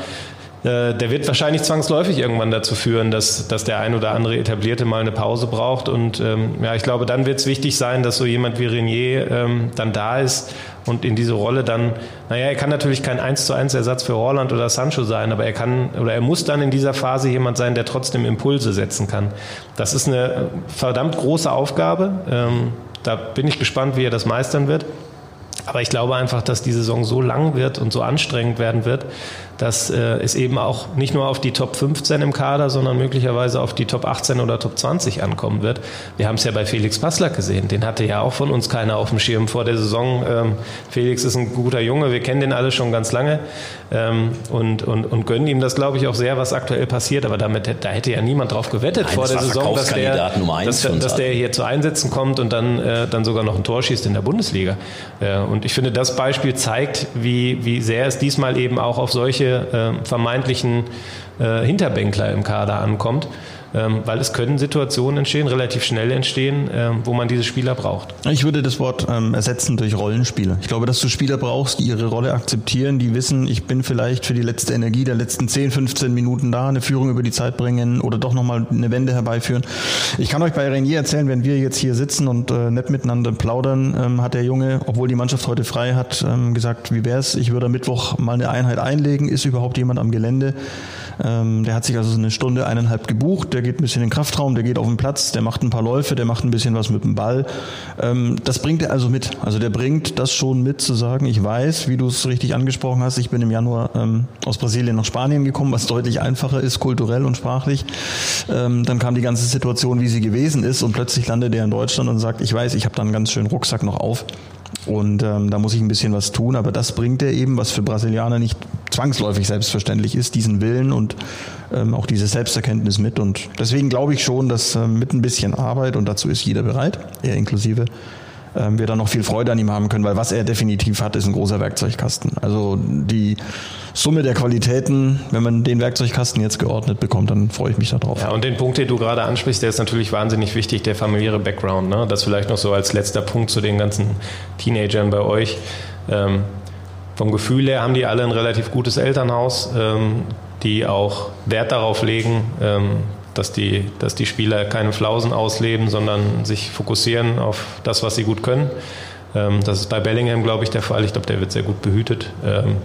äh, der wird wahrscheinlich zwangsläufig irgendwann dazu führen, dass, dass der ein oder andere Etablierte mal eine Pause braucht. Und ähm, ja, ich glaube, dann wird es wichtig sein, dass so jemand wie Renier ähm, dann da ist und in diese Rolle dann, naja, er kann natürlich kein 1 zu 1 Ersatz für Roland oder Sancho sein, aber er kann oder er muss dann in dieser Phase jemand sein, der trotzdem Impulse setzen kann. Das ist eine verdammt große Aufgabe. Ähm, da bin ich gespannt, wie er das meistern wird. Aber ich glaube einfach, dass die Saison so lang wird und so anstrengend werden wird, dass äh, es eben auch nicht nur auf die Top 15 im Kader, sondern möglicherweise auf die Top 18 oder Top 20 ankommen wird. Wir haben es ja bei Felix Passlack gesehen. Den hatte ja auch von uns keiner auf dem Schirm vor der Saison. Ähm, Felix ist ein guter Junge, wir kennen den alle schon ganz lange ähm, und, und, und gönnen ihm das, glaube ich, auch sehr, was aktuell passiert. Aber damit, da hätte ja niemand drauf gewettet Nein, vor der Saison, dass der, dass, dass der hier zu Einsätzen kommt und dann, äh, dann sogar noch ein Tor schießt in der Bundesliga. Äh, und ich finde, das Beispiel zeigt, wie, wie sehr es diesmal eben auch auf solche äh, vermeintlichen äh, Hinterbänkler im Kader ankommt. Ähm, weil es können Situationen entstehen, relativ schnell entstehen, ähm, wo man diese Spieler braucht. Ich würde das Wort ähm, ersetzen durch Rollenspieler. Ich glaube, dass du Spieler brauchst, die ihre Rolle akzeptieren, die wissen, ich bin vielleicht für die letzte Energie der letzten 10, 15 Minuten da, eine Führung über die Zeit bringen oder doch nochmal eine Wende herbeiführen. Ich kann euch bei Renier erzählen, wenn wir jetzt hier sitzen und äh, nett miteinander plaudern, ähm, hat der Junge, obwohl die Mannschaft heute frei hat, ähm, gesagt, wie wär's, ich würde am Mittwoch mal eine Einheit einlegen, ist überhaupt jemand am Gelände? Ähm, der hat sich also so eine Stunde, eineinhalb gebucht, der geht ein bisschen in den Kraftraum, der geht auf den Platz, der macht ein paar Läufe, der macht ein bisschen was mit dem Ball. Ähm, das bringt er also mit. Also der bringt das schon mit, zu sagen, ich weiß, wie du es richtig angesprochen hast, ich bin im Januar ähm, aus Brasilien nach Spanien gekommen, was deutlich einfacher ist, kulturell und sprachlich. Ähm, dann kam die ganze Situation, wie sie gewesen ist und plötzlich landet er in Deutschland und sagt, ich weiß, ich habe da einen ganz schönen Rucksack noch auf. Und ähm, da muss ich ein bisschen was tun, aber das bringt er eben, was für Brasilianer nicht zwangsläufig selbstverständlich ist, diesen Willen und ähm, auch diese Selbsterkenntnis mit. Und deswegen glaube ich schon, dass ähm, mit ein bisschen Arbeit, und dazu ist jeder bereit, er inklusive, ähm, wir dann noch viel Freude an ihm haben können, weil was er definitiv hat, ist ein großer Werkzeugkasten. Also die Summe der Qualitäten, wenn man den Werkzeugkasten jetzt geordnet bekommt, dann freue ich mich darauf. Ja, und den Punkt, den du gerade ansprichst, der ist natürlich wahnsinnig wichtig, der familiäre Background. Ne? Das vielleicht noch so als letzter Punkt zu den ganzen Teenagern bei euch. Ähm, vom Gefühl her haben die alle ein relativ gutes Elternhaus, ähm, die auch Wert darauf legen, ähm, dass die, dass die Spieler keine Flausen ausleben, sondern sich fokussieren auf das, was sie gut können. Ähm, das ist bei Bellingham, glaube ich, der Fall. Ich glaube, der wird sehr gut behütet. Ähm,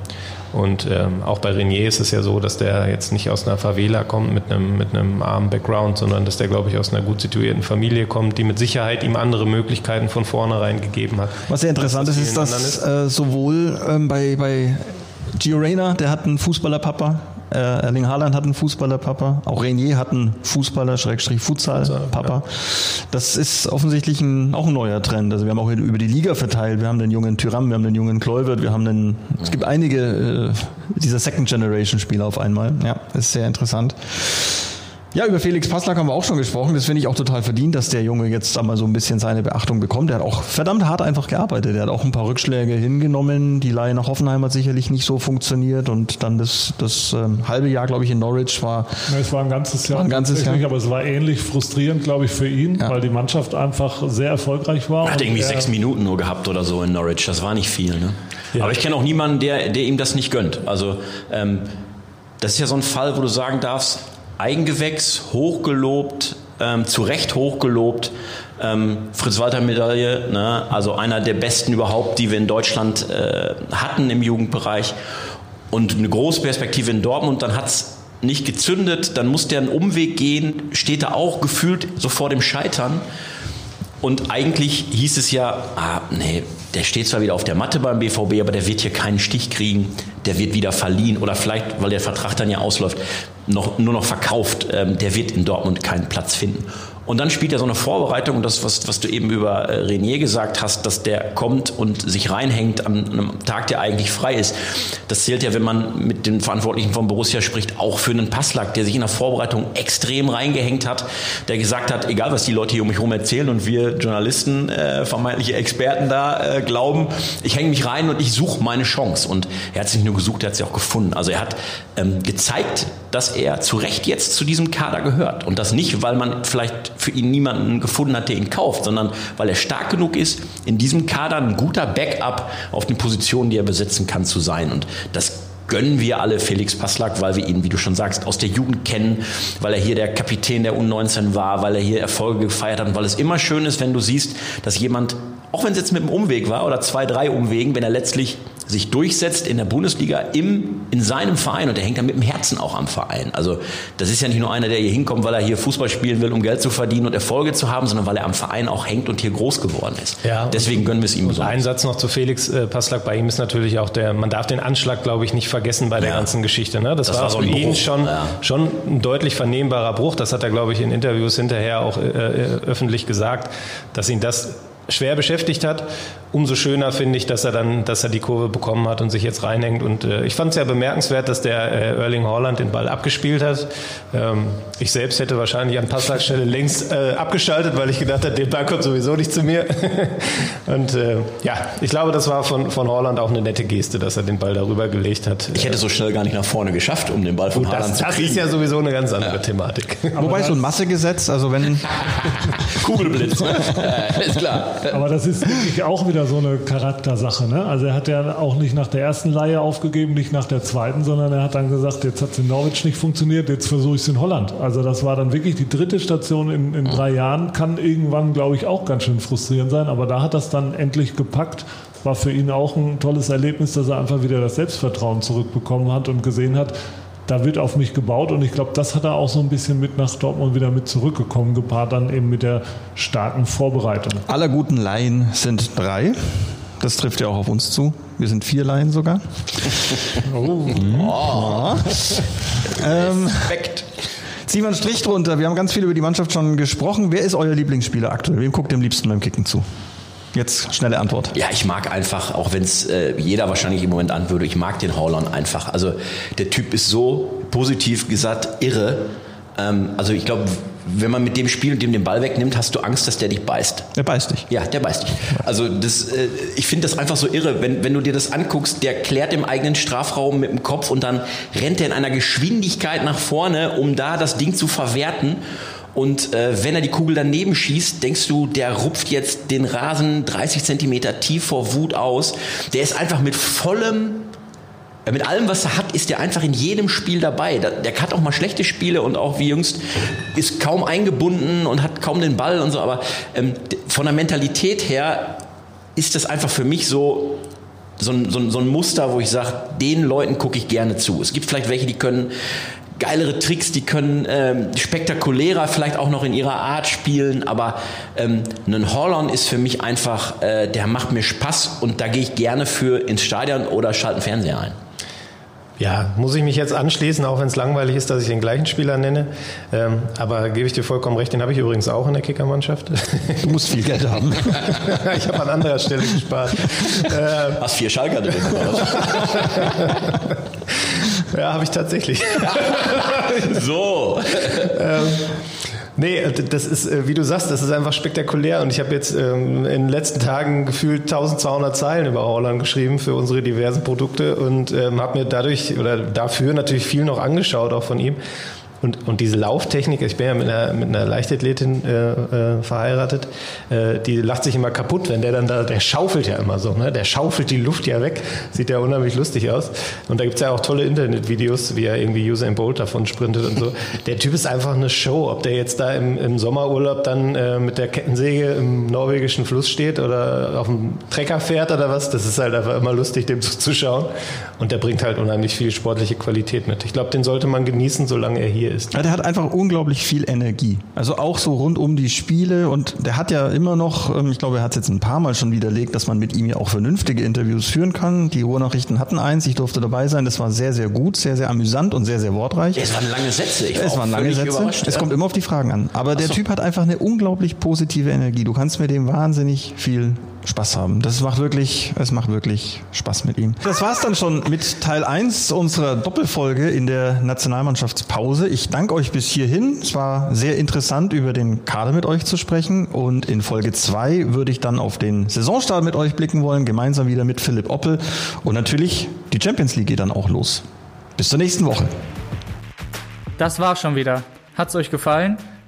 und ähm, auch bei Renier ist es ja so, dass der jetzt nicht aus einer Favela kommt mit einem, mit einem armen Background, sondern dass der, glaube ich, aus einer gut situierten Familie kommt, die mit Sicherheit ihm andere Möglichkeiten von vornherein gegeben hat. Was sehr interessant ist, ist, dass ist. Äh, sowohl bei, bei Gio Reyna, der hat einen Fußballerpapa, äh, Erling Haaland hat einen Fußballer-Papa. Auch Renier hat einen Fußballer-Futsal-Papa. Das ist offensichtlich ein, auch ein neuer Trend. Also wir haben auch über die Liga verteilt. Wir haben den jungen Tyram, wir haben den jungen Kluivert, wir haben den, es gibt einige äh, dieser Second-Generation-Spieler auf einmal. Ja, ist sehr interessant. Ja, über Felix Passlack haben wir auch schon gesprochen. Das finde ich auch total verdient, dass der Junge jetzt einmal so ein bisschen seine Beachtung bekommt. Der hat auch verdammt hart einfach gearbeitet. Der hat auch ein paar Rückschläge hingenommen. Die Leihe nach Hoffenheim hat sicherlich nicht so funktioniert und dann das, das ähm, halbe Jahr, glaube ich, in Norwich war. Ja, es war ein ganzes Jahr. Ein ganzes Jahr. Aber es war ähnlich frustrierend, glaube ich, für ihn, ja. weil die Mannschaft einfach sehr erfolgreich war. Er hat irgendwie sechs Minuten nur gehabt oder so in Norwich. Das war nicht viel. Ne? Ja. Aber ich kenne auch niemanden, der, der ihm das nicht gönnt. Also ähm, das ist ja so ein Fall, wo du sagen darfst, Eigengewächs, hochgelobt, ähm, zu Recht hochgelobt. Ähm, Fritz-Walter-Medaille, ne? also einer der besten überhaupt, die wir in Deutschland äh, hatten im Jugendbereich. Und eine große Perspektive in Dortmund, dann hat es nicht gezündet, dann musste er einen Umweg gehen, steht er auch gefühlt so vor dem Scheitern. Und eigentlich hieß es ja, ah, nee, der steht zwar wieder auf der Matte beim BVB, aber der wird hier keinen Stich kriegen, der wird wieder verliehen oder vielleicht, weil der Vertrag dann ja ausläuft, noch, nur noch verkauft. Ähm, der wird in Dortmund keinen Platz finden. Und dann spielt er so eine Vorbereitung und das, was, was du eben über äh, Renier gesagt hast, dass der kommt und sich reinhängt an einem Tag, der eigentlich frei ist. Das zählt ja, wenn man mit den Verantwortlichen von Borussia spricht, auch für einen Passlack, der sich in der Vorbereitung extrem reingehängt hat, der gesagt hat, egal was die Leute hier um mich herum erzählen und wir Journalisten, äh, vermeintliche Experten da äh, glauben, ich hänge mich rein und ich suche meine Chance. Und er hat sich nicht nur gesucht, er hat sie auch gefunden. Also er hat ähm, gezeigt, dass er zu Recht jetzt zu diesem Kader gehört. Und das nicht, weil man vielleicht für ihn niemanden gefunden hat, der ihn kauft, sondern weil er stark genug ist, in diesem Kader ein guter Backup auf den Positionen, die er besetzen kann, zu sein. Und das gönnen wir alle Felix Passlack, weil wir ihn, wie du schon sagst, aus der Jugend kennen, weil er hier der Kapitän der U19 war, weil er hier Erfolge gefeiert hat und weil es immer schön ist, wenn du siehst, dass jemand, auch wenn es jetzt mit einem Umweg war oder zwei, drei Umwegen, wenn er letztlich sich durchsetzt in der Bundesliga im, in seinem Verein und der hängt dann mit dem Herzen auch am Verein. Also das ist ja nicht nur einer, der hier hinkommt, weil er hier Fußball spielen will, um Geld zu verdienen und Erfolge zu haben, sondern weil er am Verein auch hängt und hier groß geworden ist. Ja, Deswegen gönnen wir es ihm besonders. Ein Satz noch zu Felix äh, Passlack. Bei ihm ist natürlich auch der, man darf den Anschlag, glaube ich, nicht vergessen bei der ja. ganzen Geschichte. Ne? Das, das war, war so für ihn schon, ja. schon ein deutlich vernehmbarer Bruch. Das hat er, glaube ich, in Interviews hinterher auch äh, äh öffentlich gesagt, dass ihn das schwer beschäftigt hat. Umso schöner finde ich, dass er dann, dass er die Kurve bekommen hat und sich jetzt reinhängt. Und äh, ich fand es ja bemerkenswert, dass der äh, Erling Haaland den Ball abgespielt hat. Ähm, ich selbst hätte wahrscheinlich an Passleitstelle längst äh, abgeschaltet, weil ich gedacht habe, der Ball kommt sowieso nicht zu mir. und äh, ja, ich glaube, das war von, von Haaland auch eine nette Geste, dass er den Ball darüber gelegt hat. Ich hätte so schnell gar nicht nach vorne geschafft, um den Ball von Gut, Haaland das, zu kriegen. Das ist ja sowieso eine ganz andere ja. Thematik. Aber Wobei so ein Massegesetz, also wenn Kugelblitz, ne? ist klar. Aber das ist wirklich auch wieder so eine Charaktersache. Ne? Also er hat ja auch nicht nach der ersten Leihe aufgegeben, nicht nach der zweiten, sondern er hat dann gesagt, jetzt hat es in Norwich nicht funktioniert, jetzt versuche ich es in Holland. Also das war dann wirklich die dritte Station in, in drei Jahren, kann irgendwann, glaube ich, auch ganz schön frustrierend sein. Aber da hat das dann endlich gepackt war für ihn auch ein tolles Erlebnis, dass er einfach wieder das Selbstvertrauen zurückbekommen hat und gesehen hat, da wird auf mich gebaut und ich glaube, das hat er auch so ein bisschen mit nach Dortmund wieder mit zurückgekommen, gepaart dann eben mit der starken Vorbereitung. Aller guten Laien sind drei. Das trifft ja auch auf uns zu. Wir sind vier Laien sogar. Oh. oh. Ähm, Respekt. Ziehen wir einen Strich drunter. Wir haben ganz viel über die Mannschaft schon gesprochen. Wer ist euer Lieblingsspieler aktuell? Wem guckt ihr am liebsten beim Kicken zu? Jetzt schnelle Antwort. Ja, ich mag einfach, auch wenn es äh, jeder wahrscheinlich im Moment anwürde, ich mag den Haaland einfach. Also der Typ ist so positiv gesagt irre. Ähm, also ich glaube, wenn man mit dem Spiel und dem den Ball wegnimmt, hast du Angst, dass der dich beißt. Der beißt dich. Ja, der beißt dich. Also das, äh, ich finde das einfach so irre, wenn, wenn du dir das anguckst, der klärt im eigenen Strafraum mit dem Kopf und dann rennt er in einer Geschwindigkeit nach vorne, um da das Ding zu verwerten. Und äh, wenn er die Kugel daneben schießt, denkst du, der rupft jetzt den Rasen 30 Zentimeter tief vor Wut aus. Der ist einfach mit vollem mit allem, was er hat, ist er einfach in jedem Spiel dabei. Der hat auch mal schlechte Spiele und auch wie jüngst ist kaum eingebunden und hat kaum den Ball und so. Aber ähm, von der Mentalität her ist das einfach für mich so so ein, so ein, so ein Muster, wo ich sage, den Leuten gucke ich gerne zu. Es gibt vielleicht welche, die können geilere Tricks, die können ähm, spektakulärer vielleicht auch noch in ihrer Art spielen, aber ähm, ein Holland ist für mich einfach, äh, der macht mir Spaß und da gehe ich gerne für ins Stadion oder schalte einen Fernseher ein. Ja, muss ich mich jetzt anschließen, auch wenn es langweilig ist, dass ich den gleichen Spieler nenne. Ähm, aber gebe ich dir vollkommen recht, den habe ich übrigens auch in der Kickermannschaft. Du musst viel Geld haben. ich habe an anderer Stelle gespart. Hast vier Schalker drin, Ja, habe ich tatsächlich. so. ähm, Nee, das ist, äh, wie du sagst, das ist einfach spektakulär. Und ich habe jetzt ähm, in den letzten Tagen gefühlt 1200 Zeilen über Holland geschrieben für unsere diversen Produkte und ähm, habe mir dadurch oder dafür natürlich viel noch angeschaut, auch von ihm. Und, und diese Lauftechnik, ich bin ja mit einer, mit einer Leichtathletin äh, äh, verheiratet, äh, die lacht sich immer kaputt, wenn der dann da, der schaufelt ja immer so, ne? der schaufelt die Luft ja weg, sieht ja unheimlich lustig aus. Und da gibt's ja auch tolle Internetvideos, wie er irgendwie Usain Bolt davon sprintet und so. Der Typ ist einfach eine Show, ob der jetzt da im, im Sommerurlaub dann äh, mit der Kettensäge im norwegischen Fluss steht oder auf dem Trecker fährt oder was, das ist halt einfach immer lustig, dem zuzuschauen. Und der bringt halt unheimlich viel sportliche Qualität mit. Ich glaube, den sollte man genießen, solange er hier hier ist. Ja, der hat einfach unglaublich viel Energie. Also auch so rund um die Spiele und der hat ja immer noch, ähm, ich glaube, er hat es jetzt ein paar Mal schon widerlegt, dass man mit ihm ja auch vernünftige Interviews führen kann. Die Ruhrnachrichten hatten eins, ich durfte dabei sein. Das war sehr, sehr gut, sehr, sehr amüsant und sehr, sehr wortreich. Es waren lange Sätze. Ich war es waren lange Sätze. Es kommt immer auf die Fragen an. Aber der so. Typ hat einfach eine unglaublich positive Energie. Du kannst mit dem wahnsinnig viel Spaß haben. Das macht wirklich, es macht wirklich Spaß mit ihm. Das war's dann schon mit Teil 1 unserer Doppelfolge in der Nationalmannschaftspause. Ich danke euch bis hierhin. Es war sehr interessant, über den Kader mit euch zu sprechen. Und in Folge 2 würde ich dann auf den Saisonstart mit euch blicken wollen, gemeinsam wieder mit Philipp Oppel. Und natürlich, die Champions League geht dann auch los. Bis zur nächsten Woche. Das war's schon wieder. Hat's euch gefallen?